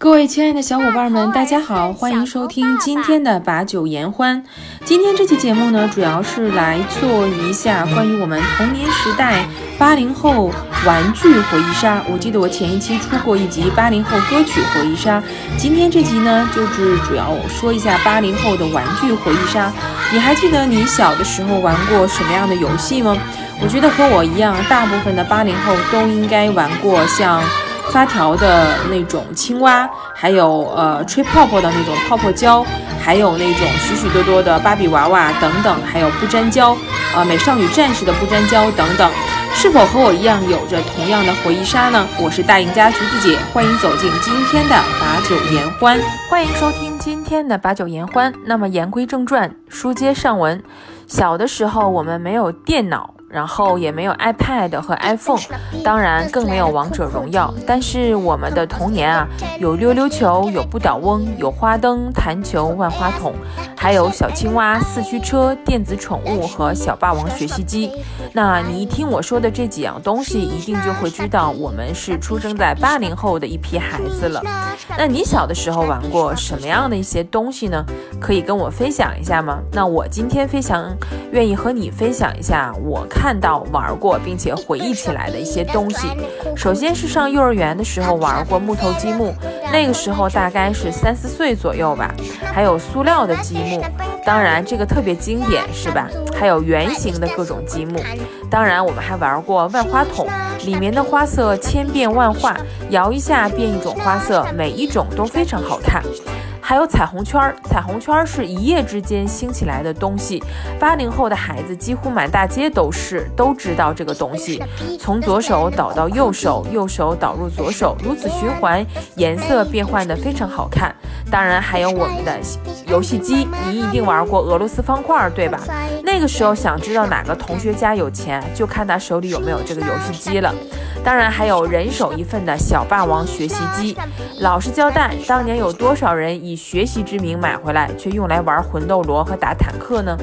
各位亲爱的小伙伴们，大家好，欢迎收听今天的把酒言欢。今天这期节目呢，主要是来做一下关于我们童年时代八零后玩具回忆杀。我记得我前一期出过一集八零后歌曲回忆杀，今天这集呢，就是主要说一下八零后的玩具回忆杀。你还记得你小的时候玩过什么样的游戏吗？我觉得和我一样，大部分的八零后都应该玩过像。发条的那种青蛙，还有呃吹泡泡的那种泡泡胶，还有那种许许多多的芭比娃娃等等，还有不粘胶，呃美少女战士的不粘胶等等，是否和我一样有着同样的回忆杀呢？我是大赢家橘子姐，欢迎走进今天的把酒言欢，欢迎收听今天的把酒言欢。那么言归正传，书接上文，小的时候我们没有电脑。然后也没有 iPad 和 iPhone，当然更没有王者荣耀。但是我们的童年啊，有溜溜球，有不倒翁，有花灯、弹球、万花筒，还有小青蛙、四驱车、电子宠物和小霸王学习机。那你一听我说的这几样东西，一定就会知道我们是出生在八零后的一批孩子了。那你小的时候玩过什么样的一些东西呢？可以跟我分享一下吗？那我今天非常愿意和你分享一下我。看到玩过并且回忆起来的一些东西，首先是上幼儿园的时候玩过木头积木，那个时候大概是三四岁左右吧。还有塑料的积木，木当然这个特别经典是吧？还有圆形的各种积木，当然我们还玩过万花筒，里面的花色千变万化，摇一下变一种花色，每一种都非常好看。还有彩虹圈儿，彩虹圈儿是一夜之间兴起来的东西，八零后的孩子几乎满大街都是，都知道这个东西。从左手倒到右手，右手倒入左手，如此循环，颜色变换的非常好看。当然还有我们的游戏机，你一定玩过俄罗斯方块，对吧？那个时候想知道哪个同学家有钱，就看他手里有没有这个游戏机了。当然还有人手一份的小霸王学习机。老实交代，当年有多少人以学习之名买回来，却用来玩魂斗罗和打坦克呢？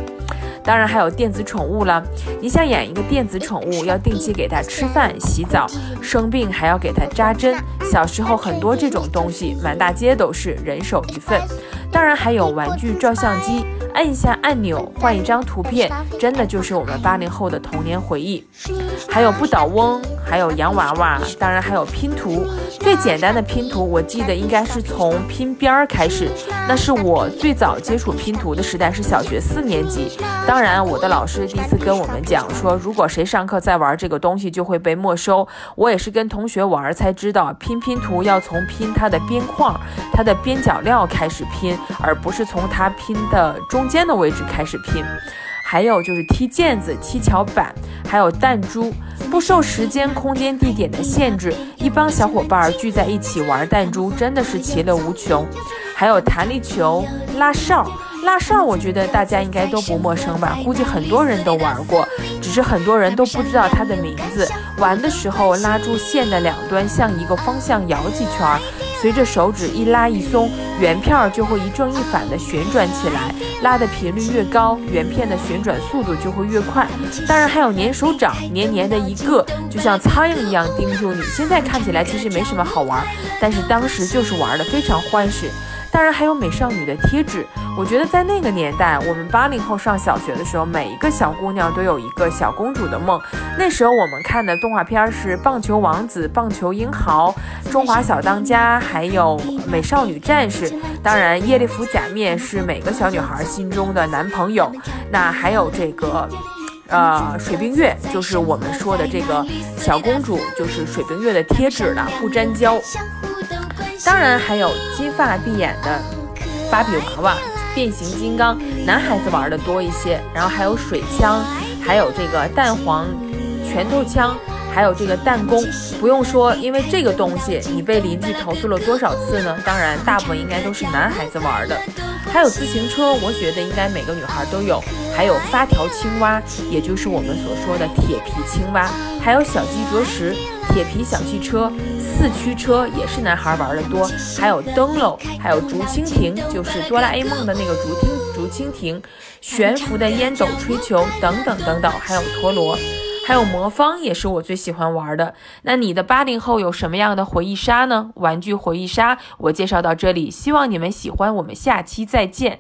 当然还有电子宠物了。你想养一个电子宠物，要定期给它吃饭、洗澡，生病还要给它扎针。小时候很多这种东西，满大街都是，人手一份。当然还有玩具照相机，按一下按钮换一张图片，真的就是我们八零后的童年回忆。还有不倒翁。还有洋娃娃，当然还有拼图。最简单的拼图，我记得应该是从拼边儿开始。那是我最早接触拼图的时代，是小学四年级。当然，我的老师第一次跟我们讲说，如果谁上课再玩这个东西，就会被没收。我也是跟同学玩才知道，拼拼图要从拼它的边框、它的边角料开始拼，而不是从它拼的中中间的位置开始拼。还有就是踢毽子、踢桥板，还有弹珠，不受时间、空间、地点的限制，一帮小伙伴聚在一起玩弹珠，真的是其乐无穷。还有弹力球、拉哨。拉哨，我觉得大家应该都不陌生吧？估计很多人都玩过，只是很多人都不知道它的名字。玩的时候，拉住线的两端，向一个方向摇几圈，随着手指一拉一松，圆片儿就会一正一反的旋转起来。拉的频率越高，圆片的旋转速度就会越快。当然还有粘手掌，黏黏的一个，就像苍蝇一样盯住你。现在看起来其实没什么好玩，但是当时就是玩的非常欢实。当然还有美少女的贴纸，我觉得在那个年代，我们八零后上小学的时候，每一个小姑娘都有一个小公主的梦。那时候我们看的动画片是《棒球王子》《棒球英豪》《中华小当家》，还有《美少女战士》。当然，叶利弗假面是每个小女孩心中的男朋友。那还有这个，呃，水冰月，就是我们说的这个小公主，就是水冰月的贴纸了，不粘胶。当然还有金发碧眼的芭比娃娃、变形金刚，男孩子玩的多一些。然后还有水枪，还有这个蛋黄拳头枪，还有这个弹弓。不用说，因为这个东西你被邻居投诉了多少次呢？当然，大部分应该都是男孩子玩的。还有自行车，我觉得应该每个女孩都有。还有发条青蛙，也就是我们所说的铁皮青蛙。还有小鸡啄食。铁皮小汽车、四驱车也是男孩玩的多，还有灯笼，还有竹蜻蜓，就是哆啦 A 梦的那个竹蜻竹蜻蜓，悬浮的烟斗吹球等等等等，还有陀螺，还有魔方也是我最喜欢玩的。那你的八零后有什么样的回忆杀呢？玩具回忆杀我介绍到这里，希望你们喜欢，我们下期再见。